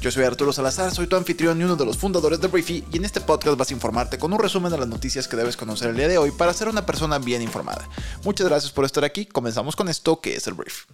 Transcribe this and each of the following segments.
Yo soy Arturo Salazar, soy tu anfitrión y uno de los fundadores de Briefy y en este podcast vas a informarte con un resumen de las noticias que debes conocer el día de hoy para ser una persona bien informada. Muchas gracias por estar aquí, comenzamos con esto que es el Brief.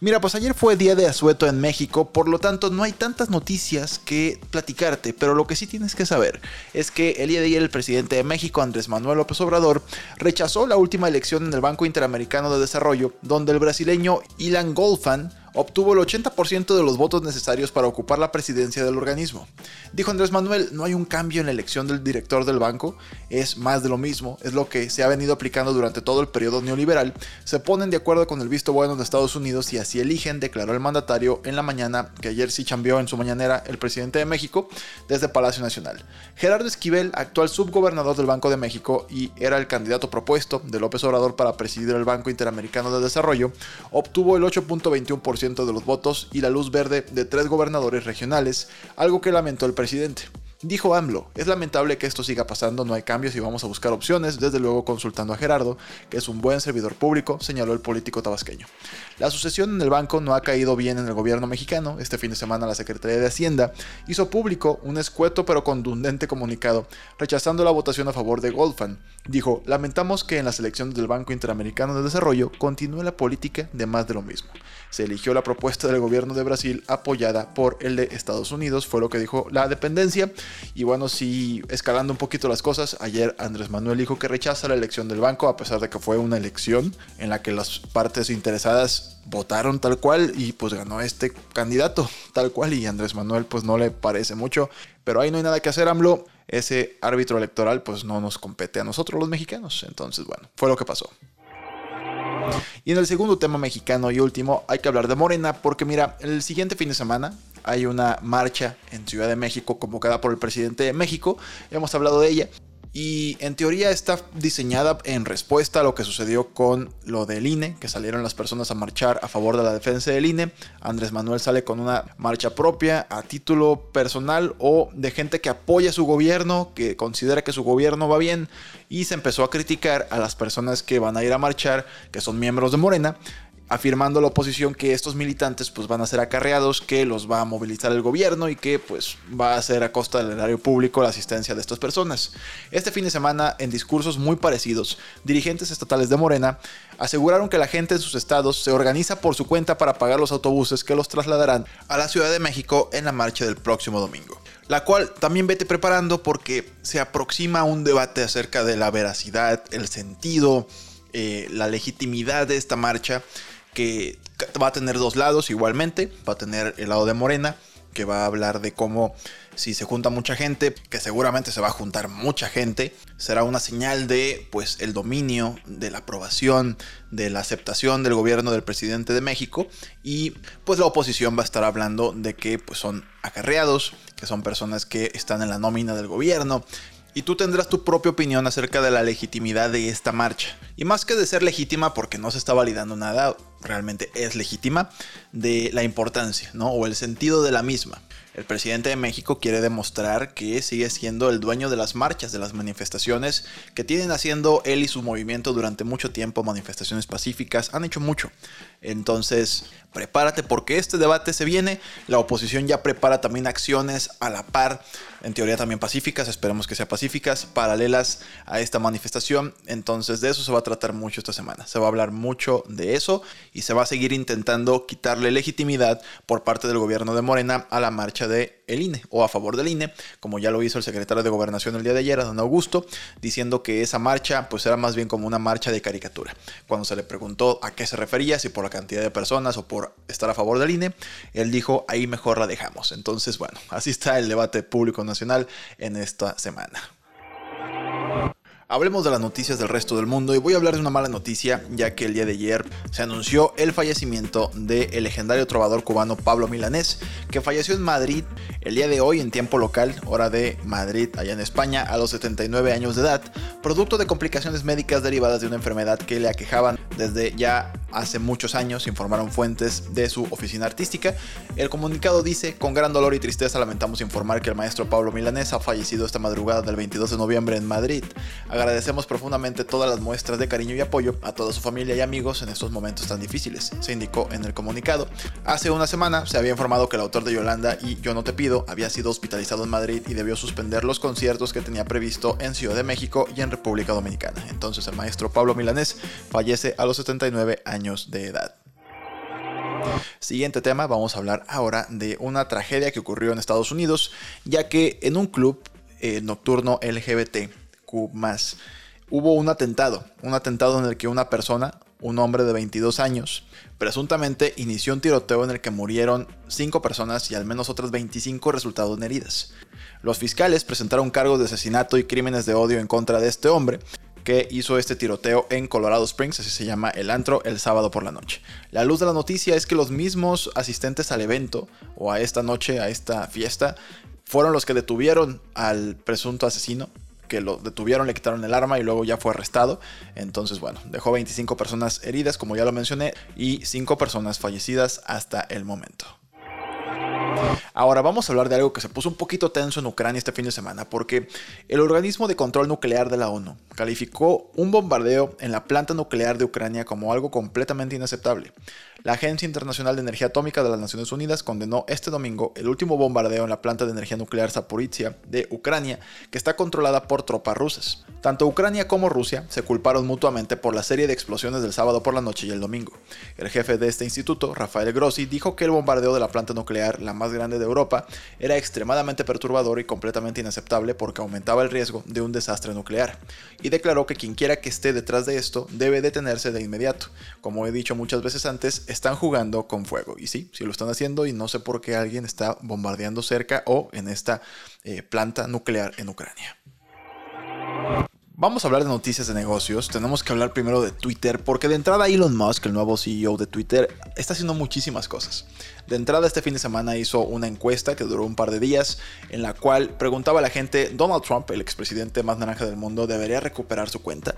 Mira, pues ayer fue día de asueto en México, por lo tanto no hay tantas noticias que platicarte, pero lo que sí tienes que saber es que el día de ayer el presidente de México, Andrés Manuel López Obrador, rechazó la última elección en el Banco Interamericano de Desarrollo, donde el brasileño Ilan Golfan obtuvo el 80% de los votos necesarios para ocupar la presidencia del organismo. Dijo Andrés Manuel, no hay un cambio en la elección del director del banco, es más de lo mismo, es lo que se ha venido aplicando durante todo el periodo neoliberal, se ponen de acuerdo con el visto bueno de Estados Unidos y así eligen, declaró el mandatario en la mañana, que ayer sí cambió en su mañanera el presidente de México, desde Palacio Nacional. Gerardo Esquivel, actual subgobernador del Banco de México y era el candidato propuesto de López Obrador para presidir el Banco Interamericano de Desarrollo, obtuvo el 8.21% de los votos y la luz verde de tres gobernadores regionales, algo que lamentó el presidente. Dijo AMLO, es lamentable que esto siga pasando, no hay cambios y vamos a buscar opciones, desde luego consultando a Gerardo, que es un buen servidor público, señaló el político tabasqueño. La sucesión en el banco no ha caído bien en el gobierno mexicano, este fin de semana la Secretaría de Hacienda hizo público un escueto pero contundente comunicado, rechazando la votación a favor de Goldfan. Dijo, lamentamos que en las elecciones del Banco Interamericano de Desarrollo continúe la política de más de lo mismo. Se eligió la propuesta del gobierno de Brasil apoyada por el de Estados Unidos, fue lo que dijo la dependencia. Y bueno, sí, escalando un poquito las cosas, ayer Andrés Manuel dijo que rechaza la elección del banco, a pesar de que fue una elección en la que las partes interesadas votaron tal cual y pues ganó este candidato tal cual y Andrés Manuel pues no le parece mucho. Pero ahí no hay nada que hacer, AMLO. Ese árbitro electoral pues no nos compete a nosotros los mexicanos. Entonces, bueno, fue lo que pasó. Y en el segundo tema mexicano y último hay que hablar de Morena porque mira, el siguiente fin de semana hay una marcha en Ciudad de México convocada por el presidente de México, hemos hablado de ella, y en teoría está diseñada en respuesta a lo que sucedió con lo del INE, que salieron las personas a marchar a favor de la defensa del INE. Andrés Manuel sale con una marcha propia a título personal o de gente que apoya su gobierno, que considera que su gobierno va bien. Y se empezó a criticar a las personas que van a ir a marchar, que son miembros de Morena, afirmando la oposición que estos militantes pues van a ser acarreados, que los va a movilizar el gobierno y que pues va a ser a costa del erario público la asistencia de estas personas. Este fin de semana, en discursos muy parecidos, dirigentes estatales de Morena aseguraron que la gente en sus estados se organiza por su cuenta para pagar los autobuses que los trasladarán a la Ciudad de México en la marcha del próximo domingo. La cual también vete preparando porque se aproxima un debate acerca de la veracidad, el sentido, eh, la legitimidad de esta marcha que va a tener dos lados igualmente. Va a tener el lado de Morena, que va a hablar de cómo si se junta mucha gente, que seguramente se va a juntar mucha gente, será una señal de pues el dominio, de la aprobación, de la aceptación del gobierno del presidente de México y pues la oposición va a estar hablando de que pues son acarreados, que son personas que están en la nómina del gobierno, y tú tendrás tu propia opinión acerca de la legitimidad de esta marcha. Y más que de ser legítima porque no se está validando nada, realmente es legítima, de la importancia, ¿no? O el sentido de la misma. El presidente de México quiere demostrar que sigue siendo el dueño de las marchas, de las manifestaciones que tienen haciendo él y su movimiento durante mucho tiempo, manifestaciones pacíficas, han hecho mucho. Entonces, prepárate porque este debate se viene, la oposición ya prepara también acciones a la par, en teoría también pacíficas, esperemos que sean pacíficas, paralelas a esta manifestación. Entonces, de eso se va a tratar mucho esta semana. Se va a hablar mucho de eso y se va a seguir intentando quitarle legitimidad por parte del gobierno de Morena a la marcha de el INE o a favor del INE, como ya lo hizo el secretario de Gobernación el día de ayer, don Augusto, diciendo que esa marcha pues era más bien como una marcha de caricatura. Cuando se le preguntó a qué se refería, si por la cantidad de personas o por estar a favor del INE, él dijo ahí mejor la dejamos. Entonces, bueno, así está el debate público nacional en esta semana. Hablemos de las noticias del resto del mundo y voy a hablar de una mala noticia, ya que el día de ayer se anunció el fallecimiento del legendario trovador cubano Pablo Milanés, que falleció en Madrid el día de hoy en tiempo local, hora de Madrid, allá en España, a los 79 años de edad, producto de complicaciones médicas derivadas de una enfermedad que le aquejaban desde ya hace muchos años, informaron fuentes de su oficina artística. El comunicado dice, con gran dolor y tristeza lamentamos informar que el maestro Pablo Milanés ha fallecido esta madrugada del 22 de noviembre en Madrid. Agradecemos profundamente todas las muestras de cariño y apoyo a toda su familia y amigos en estos momentos tan difíciles, se indicó en el comunicado. Hace una semana se había informado que el autor de Yolanda y Yo no te pido había sido hospitalizado en Madrid y debió suspender los conciertos que tenía previsto en Ciudad de México y en República Dominicana. Entonces el maestro Pablo Milanés fallece a los 79 años de edad. Siguiente tema, vamos a hablar ahora de una tragedia que ocurrió en Estados Unidos, ya que en un club eh, nocturno LGBT más hubo un atentado, un atentado en el que una persona, un hombre de 22 años, presuntamente inició un tiroteo en el que murieron 5 personas y al menos otras 25 resultaron heridas. Los fiscales presentaron cargos de asesinato y crímenes de odio en contra de este hombre, que hizo este tiroteo en Colorado Springs, así se llama el antro, el sábado por la noche. La luz de la noticia es que los mismos asistentes al evento o a esta noche, a esta fiesta, fueron los que detuvieron al presunto asesino que lo detuvieron, le quitaron el arma y luego ya fue arrestado. Entonces, bueno, dejó 25 personas heridas, como ya lo mencioné, y 5 personas fallecidas hasta el momento. Ahora vamos a hablar de algo que se puso un poquito tenso en Ucrania este fin de semana, porque el organismo de control nuclear de la ONU calificó un bombardeo en la planta nuclear de Ucrania como algo completamente inaceptable. La Agencia Internacional de Energía Atómica de las Naciones Unidas condenó este domingo el último bombardeo en la planta de energía nuclear Zaporizhia de Ucrania, que está controlada por tropas rusas. Tanto Ucrania como Rusia se culparon mutuamente por la serie de explosiones del sábado por la noche y el domingo. El jefe de este instituto, Rafael Grossi, dijo que el bombardeo de la planta nuclear, la más grande de Europa, era extremadamente perturbador y completamente inaceptable porque aumentaba el riesgo de un desastre nuclear. Y declaró que quien quiera que esté detrás de esto debe detenerse de inmediato. Como he dicho muchas veces antes, están jugando con fuego. Y sí, sí lo están haciendo y no sé por qué alguien está bombardeando cerca o en esta eh, planta nuclear en Ucrania. Vamos a hablar de noticias de negocios. Tenemos que hablar primero de Twitter, porque de entrada Elon Musk, el nuevo CEO de Twitter, está haciendo muchísimas cosas. De entrada este fin de semana hizo una encuesta que duró un par de días, en la cual preguntaba a la gente, Donald Trump, el expresidente más naranja del mundo, debería recuperar su cuenta.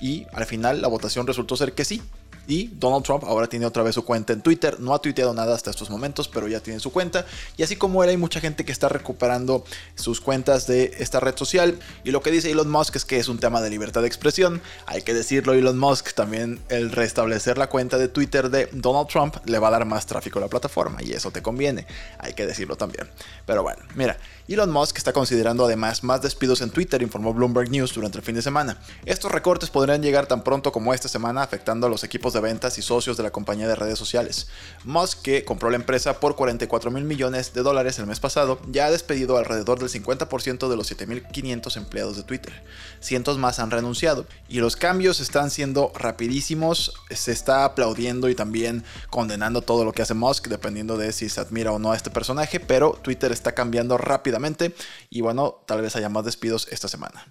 Y al final la votación resultó ser que sí, y Donald Trump ahora tiene otra vez su cuenta en Twitter. No ha tuiteado nada hasta estos momentos, pero ya tiene su cuenta. Y así como él, hay mucha gente que está recuperando sus cuentas de esta red social. Y lo que dice Elon Musk es que es un tema de libertad de expresión. Hay que decirlo, Elon Musk también el restablecer la cuenta de Twitter de Donald Trump le va a dar más tráfico a la plataforma. Y eso te conviene. Hay que decirlo también. Pero bueno, mira, Elon Musk está considerando además más despidos en Twitter, informó Bloomberg News durante el fin de semana. Estos recortes podrían llegar tan pronto como esta semana, afectando a los equipos de ventas y socios de la compañía de redes sociales. Musk, que compró la empresa por 44 mil millones de dólares el mes pasado, ya ha despedido alrededor del 50% de los 7.500 empleados de Twitter. Cientos más han renunciado y los cambios están siendo rapidísimos. Se está aplaudiendo y también condenando todo lo que hace Musk, dependiendo de si se admira o no a este personaje, pero Twitter está cambiando rápidamente y bueno, tal vez haya más despidos esta semana.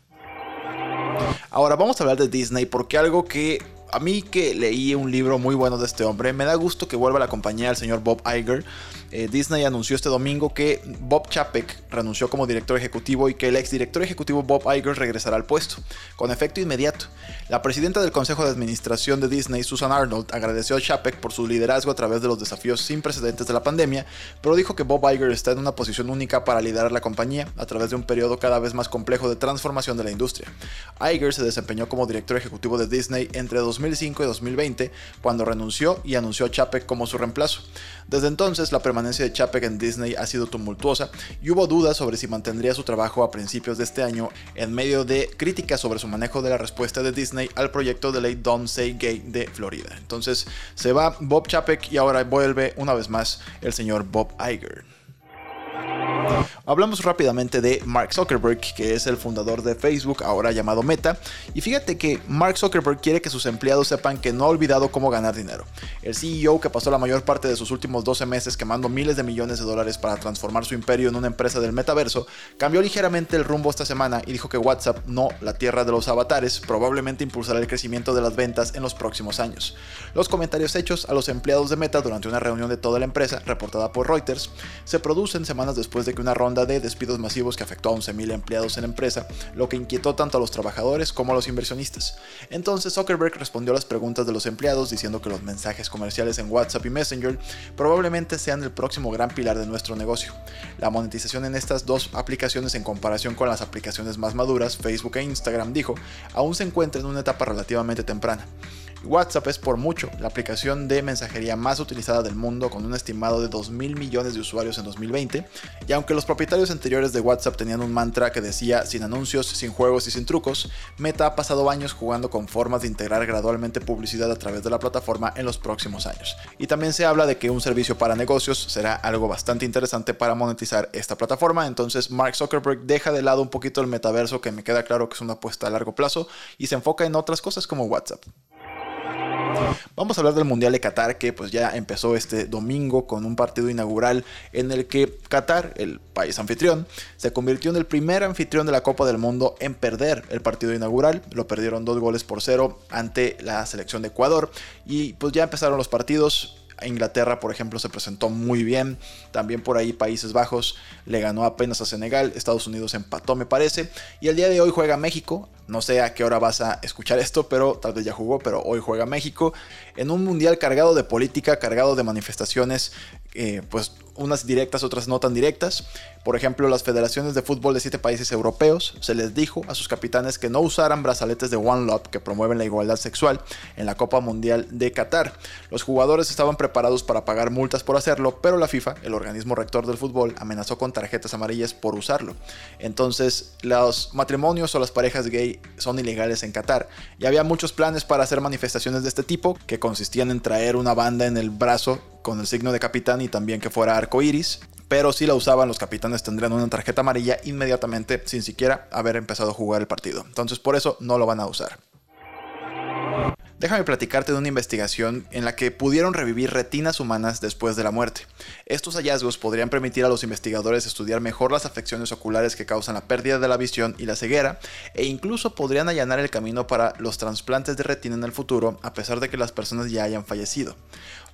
Ahora vamos a hablar de Disney porque algo que a mí que leí un libro muy bueno de este hombre, me da gusto que vuelva a la compañía el señor Bob Iger. Eh, Disney anunció este domingo que Bob Chapek renunció como director ejecutivo y que el exdirector ejecutivo Bob Iger regresará al puesto, con efecto inmediato. La presidenta del Consejo de Administración de Disney, Susan Arnold, agradeció a Chapek por su liderazgo a través de los desafíos sin precedentes de la pandemia, pero dijo que Bob Iger está en una posición única para liderar la compañía a través de un periodo cada vez más complejo de transformación de la industria. Iger se desempeñó como director ejecutivo de Disney entre 2005 y 2020, cuando renunció y anunció a Chapek como su reemplazo. Desde entonces, la permanencia de Chapek en Disney ha sido tumultuosa y hubo dudas sobre si mantendría su trabajo a principios de este año en medio de críticas sobre su manejo de la respuesta de Disney al proyecto de ley Don't Say Gay de Florida. Entonces se va Bob Chapek y ahora vuelve una vez más el señor Bob Iger. Hablamos rápidamente de Mark Zuckerberg, que es el fundador de Facebook, ahora llamado Meta. Y fíjate que Mark Zuckerberg quiere que sus empleados sepan que no ha olvidado cómo ganar dinero. El CEO, que pasó la mayor parte de sus últimos 12 meses quemando miles de millones de dólares para transformar su imperio en una empresa del metaverso, cambió ligeramente el rumbo esta semana y dijo que WhatsApp, no la tierra de los avatares, probablemente impulsará el crecimiento de las ventas en los próximos años. Los comentarios hechos a los empleados de Meta durante una reunión de toda la empresa, reportada por Reuters, se producen semanas después de que una ronda de despidos masivos que afectó a 11.000 empleados en la empresa, lo que inquietó tanto a los trabajadores como a los inversionistas. Entonces Zuckerberg respondió a las preguntas de los empleados diciendo que los mensajes comerciales en WhatsApp y Messenger probablemente sean el próximo gran pilar de nuestro negocio. La monetización en estas dos aplicaciones en comparación con las aplicaciones más maduras, Facebook e Instagram, dijo, aún se encuentra en una etapa relativamente temprana. WhatsApp es por mucho la aplicación de mensajería más utilizada del mundo con un estimado de 2 mil millones de usuarios en 2020, y aunque los propietarios anteriores de WhatsApp tenían un mantra que decía sin anuncios, sin juegos y sin trucos, Meta ha pasado años jugando con formas de integrar gradualmente publicidad a través de la plataforma en los próximos años. Y también se habla de que un servicio para negocios será algo bastante interesante para monetizar esta plataforma, entonces Mark Zuckerberg deja de lado un poquito el metaverso que me queda claro que es una apuesta a largo plazo y se enfoca en otras cosas como WhatsApp. Vamos a hablar del Mundial de Qatar que pues ya empezó este domingo con un partido inaugural en el que Qatar, el país anfitrión, se convirtió en el primer anfitrión de la Copa del Mundo en perder el partido inaugural. Lo perdieron dos goles por cero ante la selección de Ecuador y pues ya empezaron los partidos. Inglaterra, por ejemplo, se presentó muy bien. También por ahí Países Bajos le ganó apenas a Senegal. Estados Unidos empató, me parece. Y el día de hoy juega México. No sé a qué hora vas a escuchar esto, pero tal vez ya jugó, pero hoy juega México en un mundial cargado de política, cargado de manifestaciones, eh, pues unas directas, otras no tan directas. Por ejemplo, las federaciones de fútbol de siete países europeos se les dijo a sus capitanes que no usaran brazaletes de One Love que promueven la igualdad sexual en la Copa Mundial de Qatar. Los jugadores estaban preparados para pagar multas por hacerlo, pero la FIFA, el organismo rector del fútbol, amenazó con tarjetas amarillas por usarlo. Entonces, los matrimonios o las parejas gay son ilegales en Qatar y había muchos planes para hacer manifestaciones de este tipo que consistían en traer una banda en el brazo con el signo de capitán y también que fuera arco iris. Pero si la usaban, los capitanes tendrían una tarjeta amarilla inmediatamente sin siquiera haber empezado a jugar el partido. Entonces por eso no lo van a usar. Déjame platicarte de una investigación en la que pudieron revivir retinas humanas después de la muerte. Estos hallazgos podrían permitir a los investigadores estudiar mejor las afecciones oculares que causan la pérdida de la visión y la ceguera, e incluso podrían allanar el camino para los trasplantes de retina en el futuro, a pesar de que las personas ya hayan fallecido.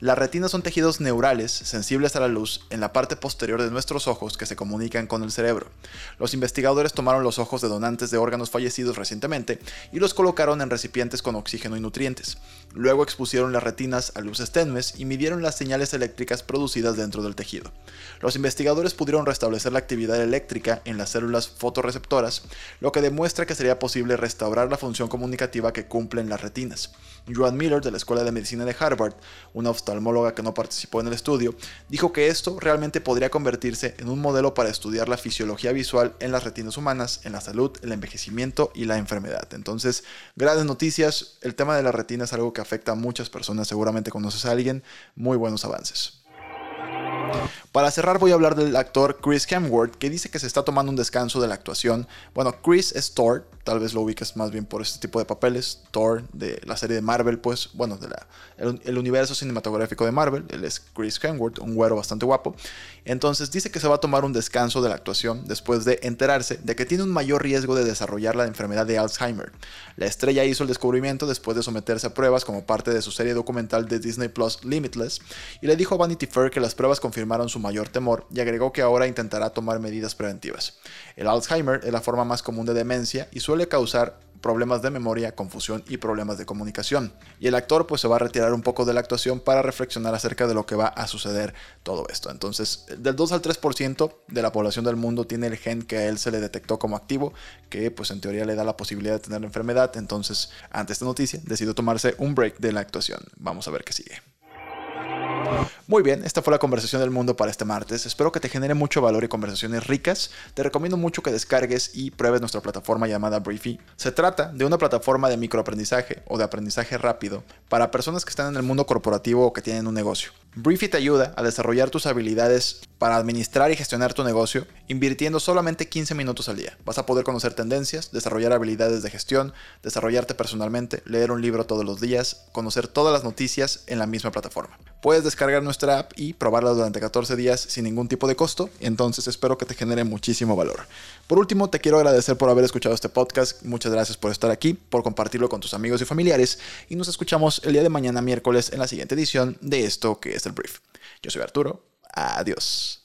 Las retinas son tejidos neurales sensibles a la luz en la parte posterior de nuestros ojos que se comunican con el cerebro. Los investigadores tomaron los ojos de donantes de órganos fallecidos recientemente y los colocaron en recipientes con oxígeno y nutrientes. Luego expusieron las retinas a luces tenues y midieron las señales eléctricas producidas dentro del tejido. Los investigadores pudieron restablecer la actividad eléctrica en las células fotorreceptoras, lo que demuestra que sería posible restaurar la función comunicativa que cumplen las retinas. Joan Miller de la Escuela de Medicina de Harvard, una oftalmóloga que no participó en el estudio, dijo que esto realmente podría convertirse en un modelo para estudiar la fisiología visual en las retinas humanas, en la salud, el envejecimiento y la enfermedad. Entonces, grandes noticias, el tema de la retina es algo que afecta a muchas personas, seguramente conoces a alguien, muy buenos avances. Para cerrar voy a hablar del actor Chris Hemsworth, que dice que se está tomando un descanso de la actuación. Bueno, Chris es tal vez lo ubiques más bien por este tipo de papeles. Thor de la serie de Marvel, pues, bueno, de universo cinematográfico de Marvel. Él es Chris Hemsworth, un güero bastante guapo. Entonces dice que se va a tomar un descanso de la actuación después de enterarse de que tiene un mayor riesgo de desarrollar la enfermedad de Alzheimer. La estrella hizo el descubrimiento después de someterse a pruebas como parte de su serie documental de Disney Plus Limitless y le dijo a Vanity Fair que las pruebas confirmaron su mayor temor y agregó que ahora intentará tomar medidas preventivas. El Alzheimer es la forma más común de demencia y suele causar problemas de memoria, confusión y problemas de comunicación. Y el actor pues se va a retirar un poco de la actuación para reflexionar acerca de lo que va a suceder todo esto. Entonces, del 2 al 3% de la población del mundo tiene el gen que a él se le detectó como activo, que pues en teoría le da la posibilidad de tener la enfermedad. Entonces, ante esta noticia, decidió tomarse un break de la actuación. Vamos a ver qué sigue. Muy bien, esta fue la conversación del mundo para este martes. Espero que te genere mucho valor y conversaciones ricas. Te recomiendo mucho que descargues y pruebes nuestra plataforma llamada Briefy. Se trata de una plataforma de microaprendizaje o de aprendizaje rápido para personas que están en el mundo corporativo o que tienen un negocio. Briefy te ayuda a desarrollar tus habilidades para administrar y gestionar tu negocio invirtiendo solamente 15 minutos al día. Vas a poder conocer tendencias, desarrollar habilidades de gestión, desarrollarte personalmente, leer un libro todos los días, conocer todas las noticias en la misma plataforma. Puedes descargar nuestra y probarla durante 14 días sin ningún tipo de costo, entonces espero que te genere muchísimo valor. Por último, te quiero agradecer por haber escuchado este podcast, muchas gracias por estar aquí, por compartirlo con tus amigos y familiares y nos escuchamos el día de mañana miércoles en la siguiente edición de esto que es el brief. Yo soy Arturo, adiós.